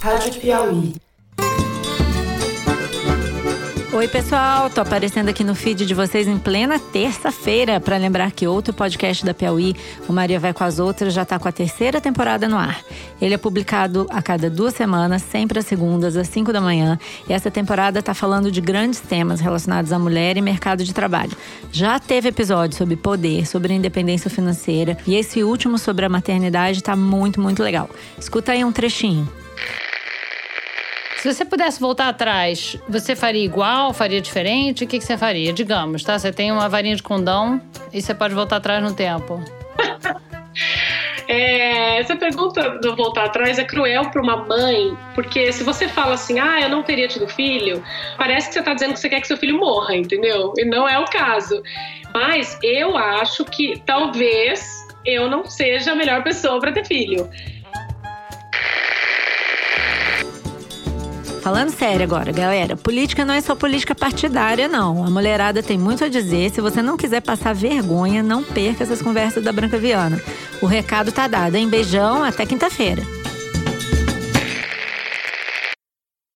Rádio Piauí. Oi, pessoal, tô aparecendo aqui no feed de vocês em plena terça-feira para lembrar que outro podcast da Piauí, o Maria Vai com as Outras, já tá com a terceira temporada no ar. Ele é publicado a cada duas semanas, sempre às segundas, às cinco da manhã, e essa temporada tá falando de grandes temas relacionados à mulher e mercado de trabalho. Já teve episódio sobre poder, sobre independência financeira, e esse último sobre a maternidade tá muito, muito legal. Escuta aí um trechinho. Se você pudesse voltar atrás, você faria igual, faria diferente? O que, que você faria? Digamos, tá? Você tem uma varinha de condão e você pode voltar atrás no tempo. É, essa pergunta do voltar atrás é cruel para uma mãe, porque se você fala assim, ah, eu não teria tido filho, parece que você está dizendo que você quer que seu filho morra, entendeu? E não é o caso. Mas eu acho que talvez eu não seja a melhor pessoa para ter filho. Falando sério agora, galera, política não é só política partidária, não. A mulherada tem muito a dizer. Se você não quiser passar vergonha, não perca essas conversas da Branca Viana. O recado tá dado, hein? Beijão, até quinta-feira.